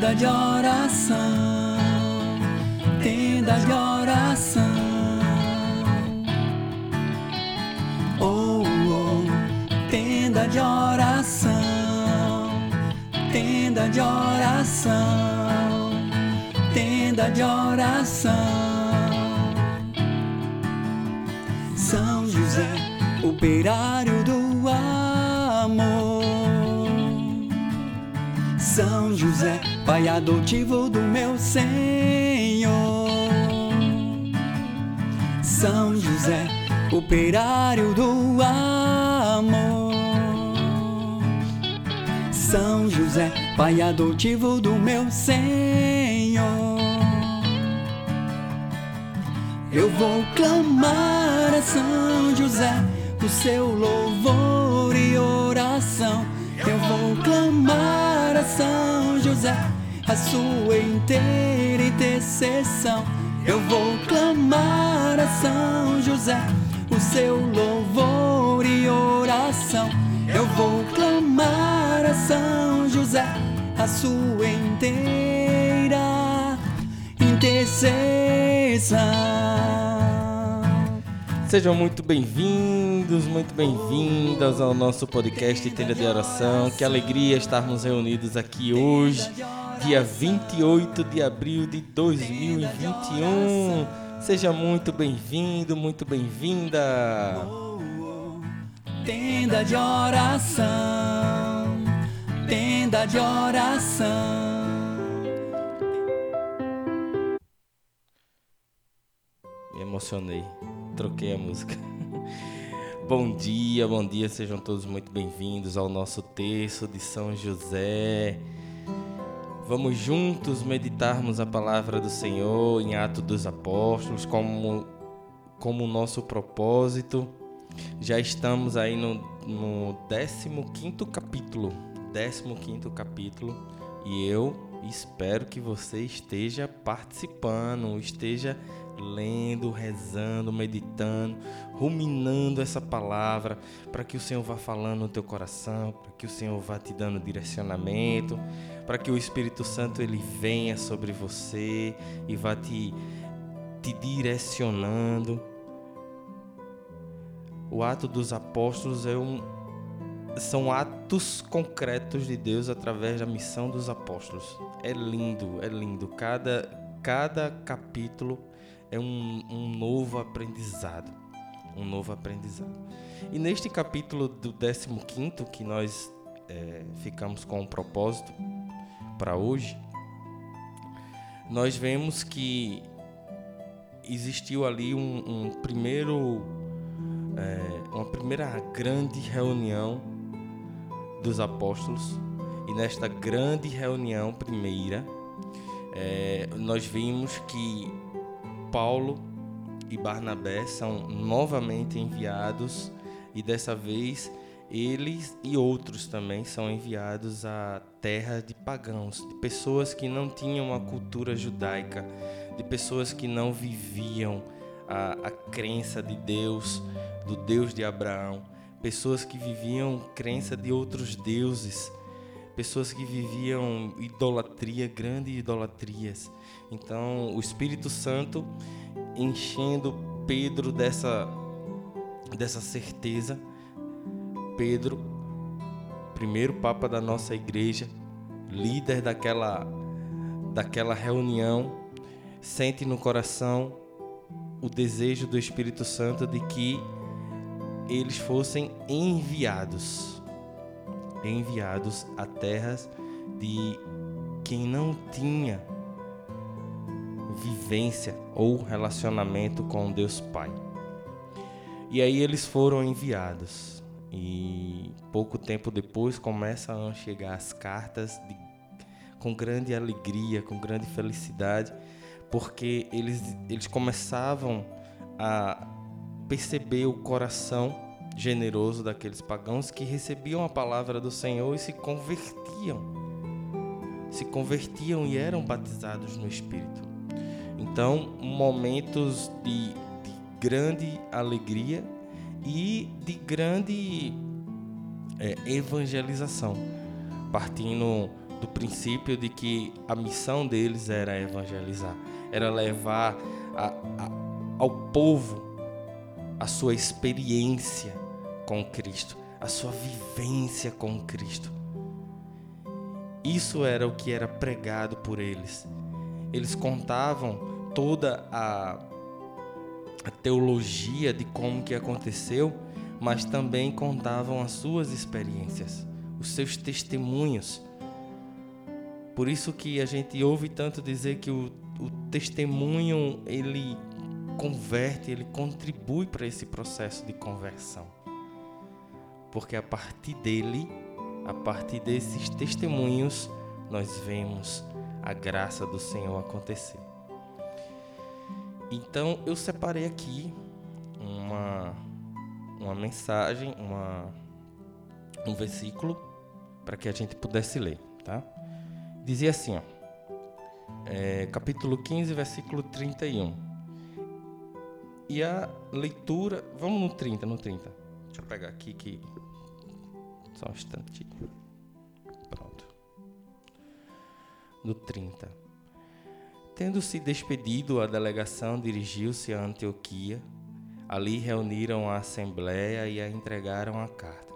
tenda de oração, tenda de oração. Oh, oh, tenda de oração, tenda de oração, tenda de oração. São José, operário do amor. São José, pai adotivo do meu Senhor. São José, operário do amor. São José, pai adotivo do meu Senhor. Eu vou clamar a São José o seu louvor e oração. Eu vou clamar a São José a sua inteira intercessão. Eu vou clamar a São José o seu louvor e oração. Eu vou clamar a São José a sua inteira intercessão. Sejam muito bem-vindos, muito bem-vindas ao nosso podcast Tenda de Oração. Que alegria estarmos reunidos aqui hoje, dia 28 de abril de 2021. Seja muito bem-vindo, muito bem-vinda. Tenda de oração, tenda de oração. Emocionei, troquei a música. bom dia, bom dia, sejam todos muito bem-vindos ao nosso terço de São José. Vamos juntos meditarmos a palavra do Senhor em Atos dos Apóstolos como como nosso propósito. Já estamos aí no, no 15 capítulo. 15 capítulo. E eu espero que você esteja participando, esteja lendo, rezando, meditando, ruminando essa palavra, para que o Senhor vá falando no teu coração, para que o Senhor vá te dando direcionamento, para que o Espírito Santo ele venha sobre você e vá te te direcionando. O ato dos apóstolos é um, são atos concretos de Deus através da missão dos apóstolos. É lindo, é lindo. Cada, cada capítulo é um, um novo aprendizado. Um novo aprendizado. E neste capítulo do 15, que nós é, ficamos com um propósito para hoje, nós vemos que existiu ali um, um primeiro, é, uma primeira grande reunião dos apóstolos. E nesta grande reunião primeira, é, nós vimos que Paulo e Barnabé são novamente enviados e dessa vez eles e outros também são enviados à terra de pagãos, de pessoas que não tinham uma cultura judaica, de pessoas que não viviam a, a crença de Deus, do Deus de Abraão, pessoas que viviam crença de outros deuses, pessoas que viviam idolatria, grandes idolatrias. Então, o Espírito Santo enchendo Pedro dessa dessa certeza. Pedro, primeiro papa da nossa igreja, líder daquela daquela reunião, sente no coração o desejo do Espírito Santo de que eles fossem enviados enviados a terras de quem não tinha vivência ou relacionamento com Deus Pai. E aí eles foram enviados. E pouco tempo depois começam a chegar as cartas de, com grande alegria, com grande felicidade, porque eles, eles começavam a perceber o coração generoso daqueles pagãos que recebiam a palavra do Senhor e se convertiam. Se convertiam e eram batizados no Espírito. Então, momentos de, de grande alegria e de grande é, evangelização, partindo do princípio de que a missão deles era evangelizar, era levar a, a, ao povo a sua experiência com Cristo, a sua vivência com Cristo. Isso era o que era pregado por eles. Eles contavam toda a, a teologia de como que aconteceu, mas também contavam as suas experiências, os seus testemunhos. Por isso que a gente ouve tanto dizer que o, o testemunho ele converte, ele contribui para esse processo de conversão. Porque a partir dele, a partir desses testemunhos, nós vemos a graça do Senhor acontecer. Então eu separei aqui uma, uma mensagem, uma, um versículo para que a gente pudesse ler, tá? Dizia assim, ó, é, capítulo 15, versículo 31. E a leitura, vamos no 30, no 30. Deixa eu pegar aqui que só um instantinho. Pronto. No 30. Tendo se despedido, a delegação dirigiu-se a Antioquia. Ali reuniram a assembleia e a entregaram a carta.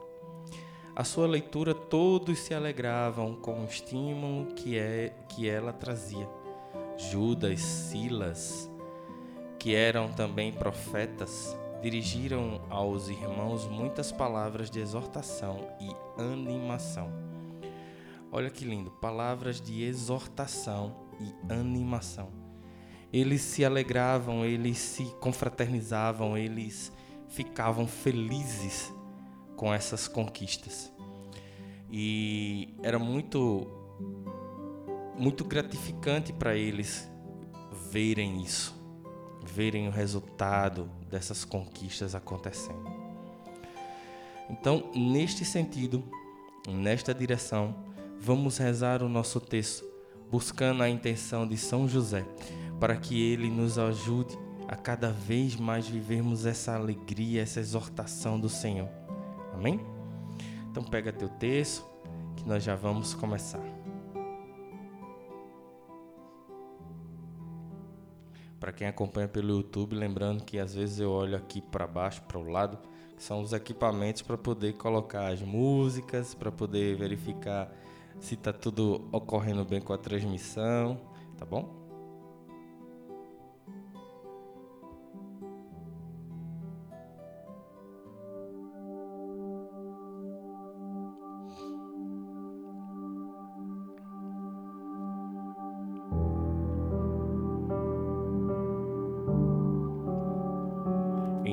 A sua leitura todos se alegravam com o estímulo que, é, que ela trazia. Judas, Silas, que eram também profetas, dirigiram aos irmãos muitas palavras de exortação e animação. Olha que lindo, palavras de exortação e animação. Eles se alegravam, eles se confraternizavam, eles ficavam felizes com essas conquistas. E era muito muito gratificante para eles verem isso, verem o resultado dessas conquistas acontecendo. Então, neste sentido, nesta direção, vamos rezar o nosso texto buscando a intenção de São José, para que ele nos ajude a cada vez mais vivermos essa alegria, essa exortação do Senhor. Amém? Então pega teu texto que nós já vamos começar. Para quem acompanha pelo YouTube, lembrando que às vezes eu olho aqui para baixo, para o lado, que são os equipamentos para poder colocar as músicas, para poder verificar se está tudo ocorrendo bem com a transmissão, tá bom?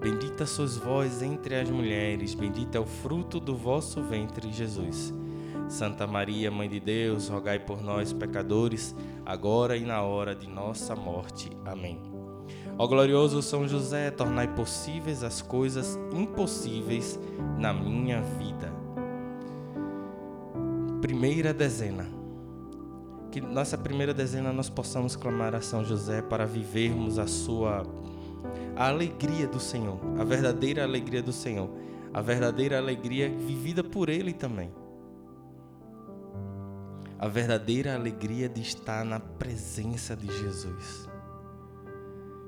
Bendita sois vós entre as mulheres, bendito é o fruto do vosso ventre, Jesus. Santa Maria, Mãe de Deus, rogai por nós, pecadores, agora e na hora de nossa morte. Amém. Ó glorioso São José, tornai possíveis as coisas impossíveis na minha vida. Primeira dezena. Que nossa primeira dezena nós possamos clamar a São José para vivermos a sua a alegria do Senhor, a verdadeira alegria do Senhor, a verdadeira alegria vivida por Ele também. A verdadeira alegria de estar na presença de Jesus.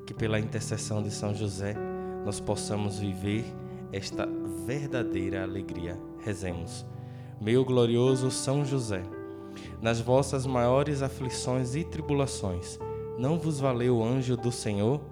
Que pela intercessão de São José nós possamos viver esta verdadeira alegria. Rezemos. Meu glorioso São José, nas vossas maiores aflições e tribulações, não vos valeu o anjo do Senhor?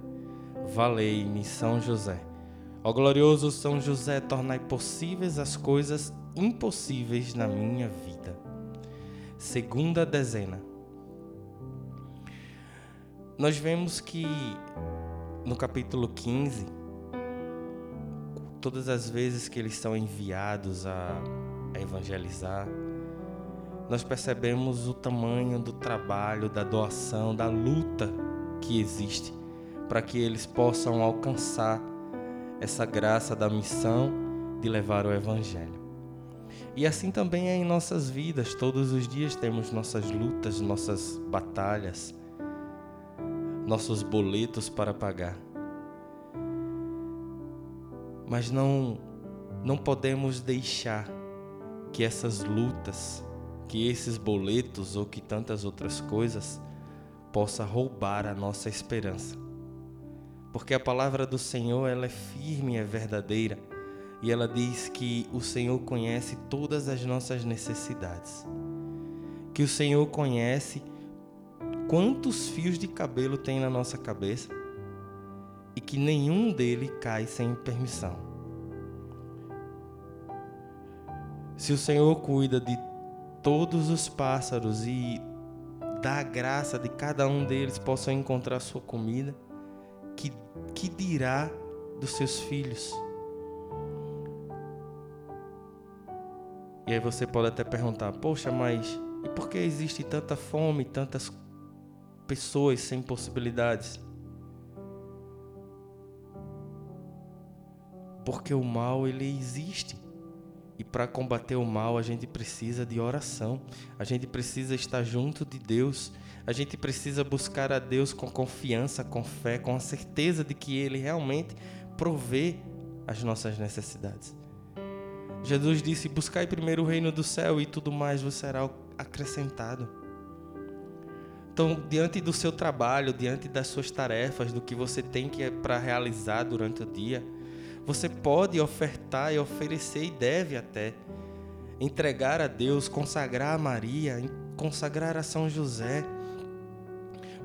Valei-me São José. Ó glorioso São José, tornai possíveis as coisas impossíveis na minha vida. Segunda dezena. Nós vemos que no capítulo 15 todas as vezes que eles são enviados a, a evangelizar, nós percebemos o tamanho do trabalho, da doação, da luta que existe para que eles possam alcançar essa graça da missão de levar o Evangelho. E assim também é em nossas vidas, todos os dias temos nossas lutas, nossas batalhas, nossos boletos para pagar mas não não podemos deixar que essas lutas, que esses boletos ou que tantas outras coisas possa roubar a nossa esperança. Porque a palavra do Senhor, ela é firme, é verdadeira, e ela diz que o Senhor conhece todas as nossas necessidades. Que o Senhor conhece quantos fios de cabelo tem na nossa cabeça e que nenhum dele cai sem permissão. Se o Senhor cuida de todos os pássaros e dá a graça de cada um deles possam encontrar sua comida, que, que dirá dos seus filhos? E aí você pode até perguntar: poxa, mas e por que existe tanta fome, tantas pessoas sem possibilidades? Porque o mal ele existe. E para combater o mal, a gente precisa de oração. A gente precisa estar junto de Deus. A gente precisa buscar a Deus com confiança, com fé, com a certeza de que ele realmente provê as nossas necessidades. Jesus disse: Buscai primeiro o reino do céu e tudo mais vos será acrescentado. Então, diante do seu trabalho, diante das suas tarefas, do que você tem que é para realizar durante o dia, você pode ofertar e oferecer e deve até entregar a Deus, consagrar a Maria, consagrar a São José,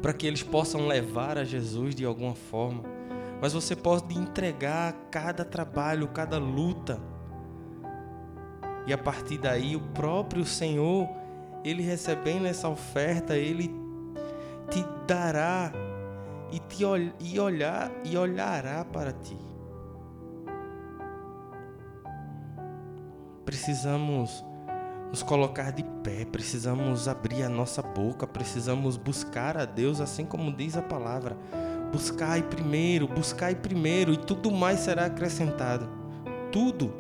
para que eles possam levar a Jesus de alguma forma. Mas você pode entregar cada trabalho, cada luta. E a partir daí, o próprio Senhor, ele recebendo essa oferta, ele te dará e te e olhar e olhará para ti. precisamos nos colocar de pé, precisamos abrir a nossa boca, precisamos buscar a Deus, assim como diz a palavra. Buscai primeiro, buscai primeiro, e tudo mais será acrescentado. Tudo.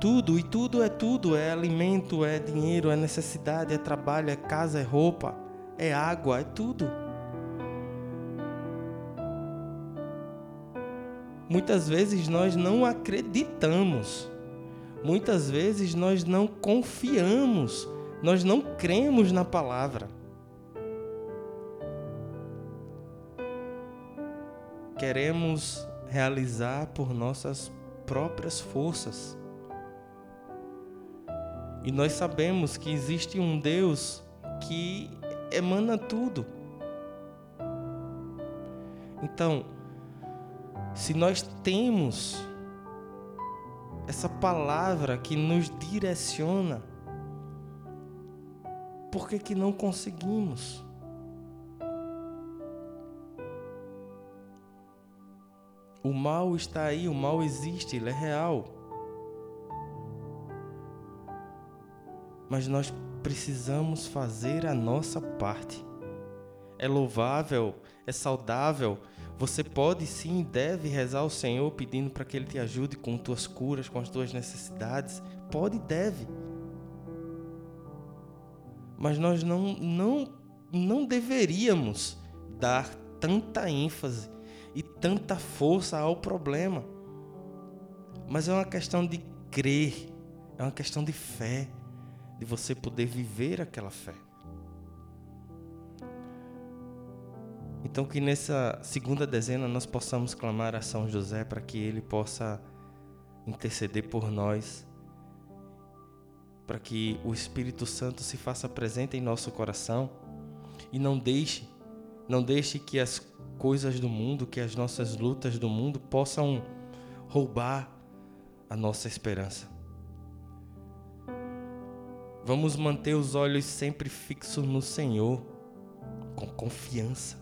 Tudo, e tudo é tudo: é alimento, é dinheiro, é necessidade, é trabalho, é casa, é roupa, é água, é tudo. Muitas vezes nós não acreditamos Muitas vezes nós não confiamos, nós não cremos na palavra. Queremos realizar por nossas próprias forças. E nós sabemos que existe um Deus que emana tudo. Então, se nós temos essa palavra que nos direciona, por que, que não conseguimos? O mal está aí, o mal existe, ele é real. Mas nós precisamos fazer a nossa parte. É louvável, é saudável. Você pode sim deve rezar ao Senhor pedindo para que Ele te ajude com tuas curas, com as tuas necessidades. Pode e deve. Mas nós não, não, não deveríamos dar tanta ênfase e tanta força ao problema. Mas é uma questão de crer, é uma questão de fé, de você poder viver aquela fé. Então, que nessa segunda dezena nós possamos clamar a São José para que ele possa interceder por nós, para que o Espírito Santo se faça presente em nosso coração e não deixe, não deixe que as coisas do mundo, que as nossas lutas do mundo possam roubar a nossa esperança. Vamos manter os olhos sempre fixos no Senhor, com confiança.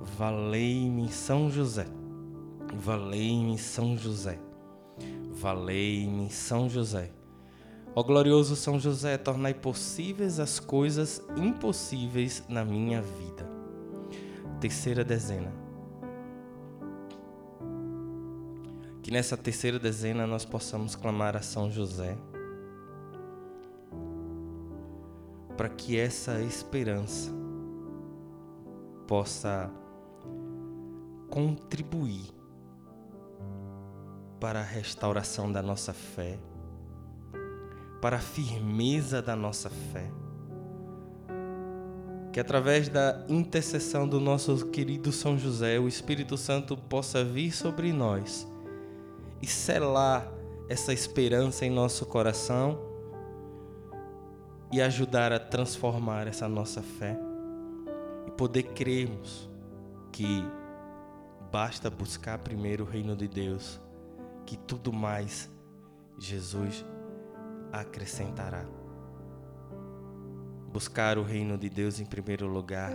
Valei-me São José. Valei-me São José. Valei-me São José. Ó glorioso São José, tornai possíveis as coisas impossíveis na minha vida terceira dezena. Que nessa terceira dezena nós possamos clamar a São José para que essa esperança possa contribuir para a restauração da nossa fé, para a firmeza da nossa fé. Que através da intercessão do nosso querido São José, o Espírito Santo possa vir sobre nós e selar essa esperança em nosso coração e ajudar a transformar essa nossa fé e poder crermos que basta buscar primeiro o reino de Deus, que tudo mais Jesus acrescentará. Buscar o reino de Deus em primeiro lugar,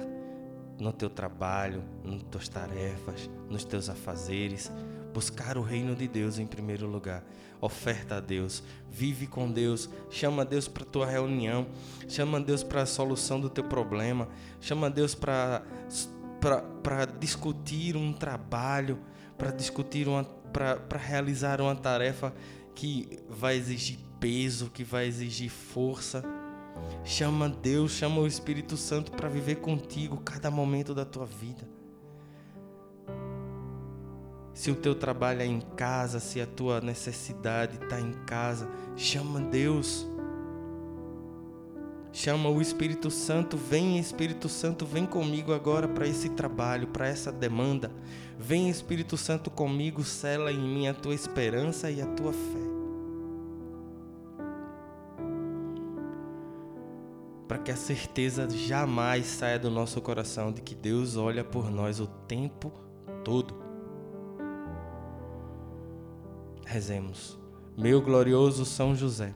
no teu trabalho, nas tuas tarefas, nos teus afazeres, buscar o reino de Deus em primeiro lugar. Oferta a Deus, vive com Deus, chama Deus para tua reunião, chama Deus para a solução do teu problema, chama Deus para para discutir um trabalho, para discutir uma para realizar uma tarefa que vai exigir peso, que vai exigir força. Chama Deus, chama o Espírito Santo para viver contigo cada momento da tua vida. Se o teu trabalho é em casa, se a tua necessidade está em casa, chama Deus. Chama o Espírito Santo, vem Espírito Santo, vem comigo agora para esse trabalho, para essa demanda. Vem Espírito Santo comigo, sela em mim a tua esperança e a tua fé. para que a certeza jamais saia do nosso coração de que Deus olha por nós o tempo todo. Rezemos. Meu glorioso São José,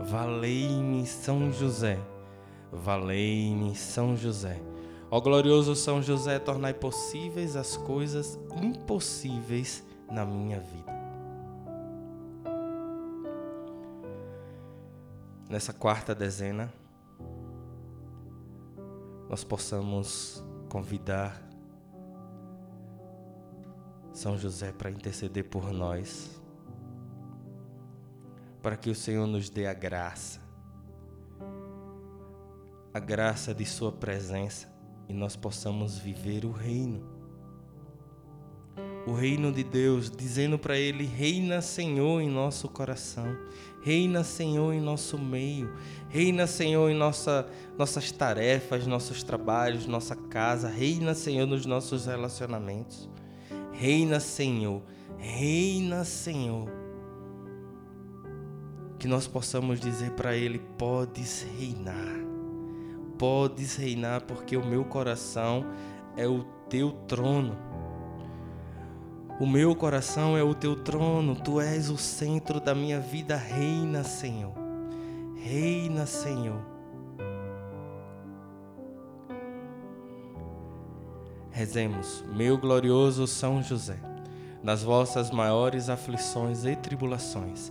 Valei-me São José. Valei-me São José. Ó glorioso São José, tornai possíveis as coisas impossíveis na minha vida. Nessa quarta dezena, nós possamos convidar São José para interceder por nós, para que o Senhor nos dê a graça, a graça de Sua presença e nós possamos viver o reino. O reino de Deus, dizendo para Ele: Reina, Senhor, em nosso coração, reina, Senhor, em nosso meio, reina, Senhor, em nossa, nossas tarefas, nossos trabalhos, nossa casa, reina, Senhor, nos nossos relacionamentos, reina, Senhor, reina, Senhor. Que nós possamos dizer para Ele: Podes reinar, podes reinar, porque o meu coração é o teu trono. O meu coração é o teu trono, tu és o centro da minha vida. Reina, Senhor. Reina, Senhor. Rezemos, meu glorioso São José, nas vossas maiores aflições e tribulações,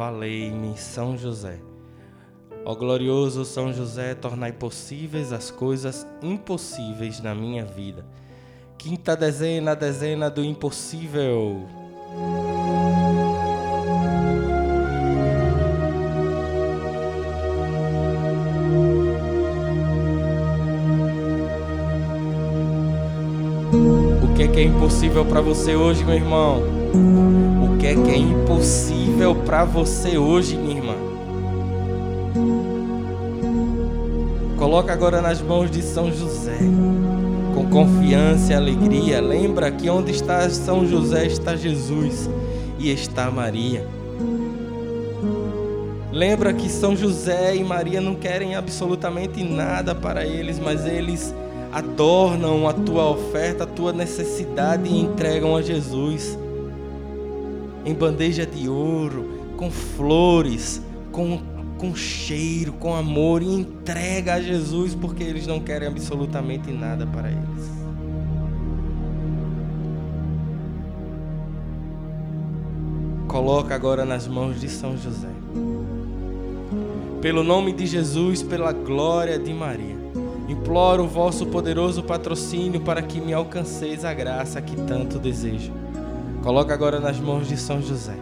valei-me São José. Ó glorioso São José, tornai possíveis as coisas impossíveis na minha vida Quinta dezena, dezena do impossível. O que é que é impossível para você hoje, meu irmão? É que é impossível para você hoje, minha irmã? Coloca agora nas mãos de São José com confiança e alegria. Lembra que onde está São José está Jesus e está Maria. Lembra que São José e Maria não querem absolutamente nada para eles, mas eles adornam a tua oferta, a tua necessidade e entregam a Jesus em bandeja de ouro, com flores, com com cheiro, com amor e entrega a Jesus porque eles não querem absolutamente nada para eles. Coloca agora nas mãos de São José. Pelo nome de Jesus, pela glória de Maria, imploro o vosso poderoso patrocínio para que me alcanceis a graça que tanto desejo. Coloca agora nas mãos de São José.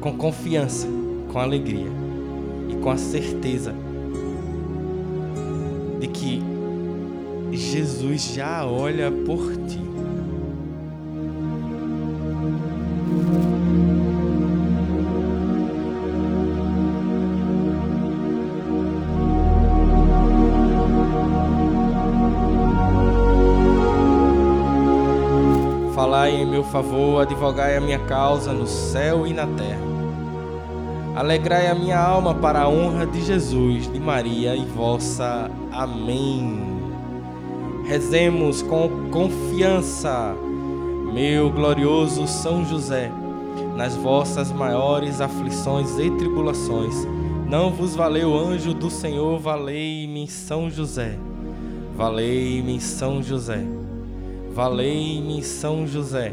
Com confiança com alegria e com a certeza de que Jesus já olha por ti. Favor, advogai a minha causa no céu e na terra. Alegrai a minha alma para a honra de Jesus, de Maria e vossa. Amém. Rezemos com confiança, meu glorioso São José, nas vossas maiores aflições e tribulações. Não vos valeu anjo do Senhor, valei-me São José. Valei-me São José. Valei-me São José.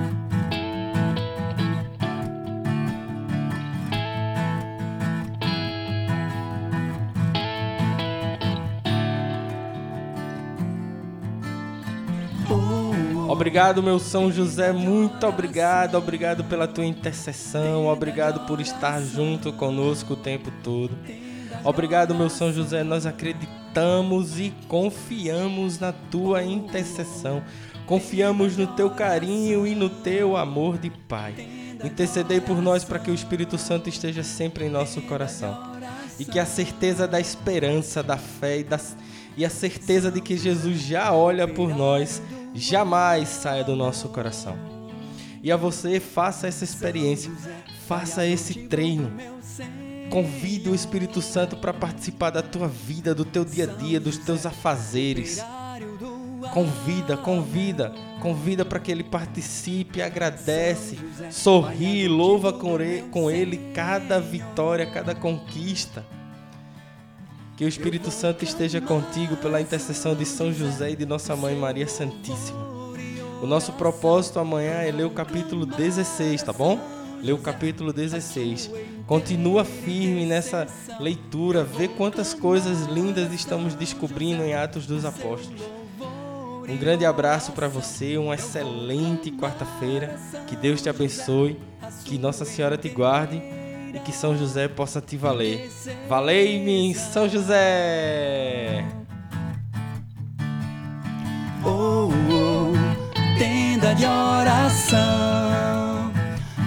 Obrigado, meu São José, muito obrigado, obrigado pela tua intercessão, obrigado por estar junto conosco o tempo todo. Obrigado, meu São José. Nós acreditamos e confiamos na tua intercessão. Confiamos no teu carinho e no teu amor de Pai. Intercedei por nós para que o Espírito Santo esteja sempre em nosso coração. E que a certeza da esperança, da fé e, das, e a certeza de que Jesus já olha por nós jamais saia do nosso coração. E a você, faça essa experiência, faça esse treino. Convide o Espírito Santo para participar da tua vida, do teu dia a dia, dos teus afazeres. Convida, convida, convida para que ele participe, agradece, sorri, louva com ele cada vitória, cada conquista. Que o Espírito Santo esteja contigo pela intercessão de São José e de Nossa Mãe Maria Santíssima. O nosso propósito amanhã é ler o capítulo 16, tá bom? Ler o capítulo 16. Continua firme nessa leitura, vê quantas coisas lindas estamos descobrindo em Atos dos Apóstolos. Um grande abraço para você, uma excelente quarta-feira. Que Deus te abençoe, que Nossa Senhora te guarde e que São José possa te valer. Valei-me, São José! Oh, oh, tenda de oração,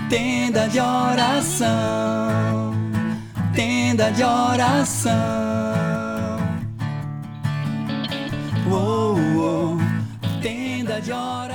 tenda de oração, tenda de oração. Oh, oh, tenda de oração.